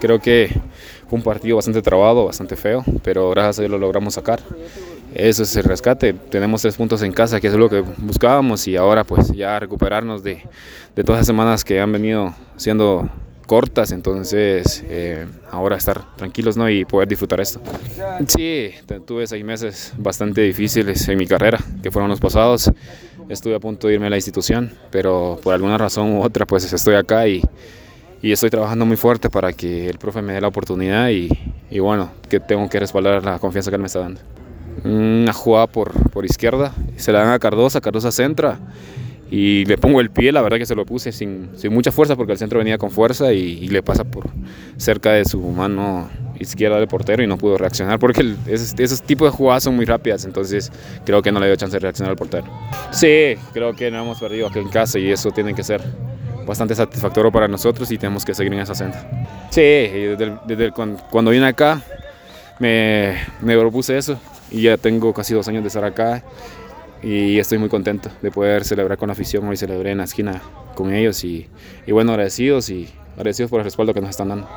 Creo que fue un partido bastante trabado, bastante feo, pero gracias a Dios lo logramos sacar. Eso es el rescate. Tenemos tres puntos en casa, que es lo que buscábamos, y ahora pues ya recuperarnos de, de todas las semanas que han venido siendo cortas, entonces eh, ahora estar tranquilos ¿no? y poder disfrutar esto. Sí, tuve seis meses bastante difíciles en mi carrera, que fueron los pasados. Estuve a punto de irme a la institución, pero por alguna razón u otra pues estoy acá y y estoy trabajando muy fuerte para que el profe me dé la oportunidad y, y bueno, que tengo que respaldar la confianza que él me está dando. Una jugada por, por izquierda, se la dan a Cardosa, Cardosa centra y le pongo el pie, la verdad que se lo puse sin, sin mucha fuerza porque el centro venía con fuerza y, y, le pasa por cerca de su mano izquierda del portero y no pudo reaccionar porque esos, esos tipos de jugadas son muy rápidas, entonces creo que no le dio chance de reaccionar al portero. Sí, creo que no hemos perdido aquí en casa y eso tiene que ser bastante satisfactorio para nosotros y tenemos que seguir en esa senda. Sí, desde, desde cuando vine acá me, me propuse eso y ya tengo casi dos años de estar acá y estoy muy contento de poder celebrar con la afición. Hoy celebré en la esquina con ellos y, y bueno, agradecidos y agradecidos por el respaldo que nos están dando.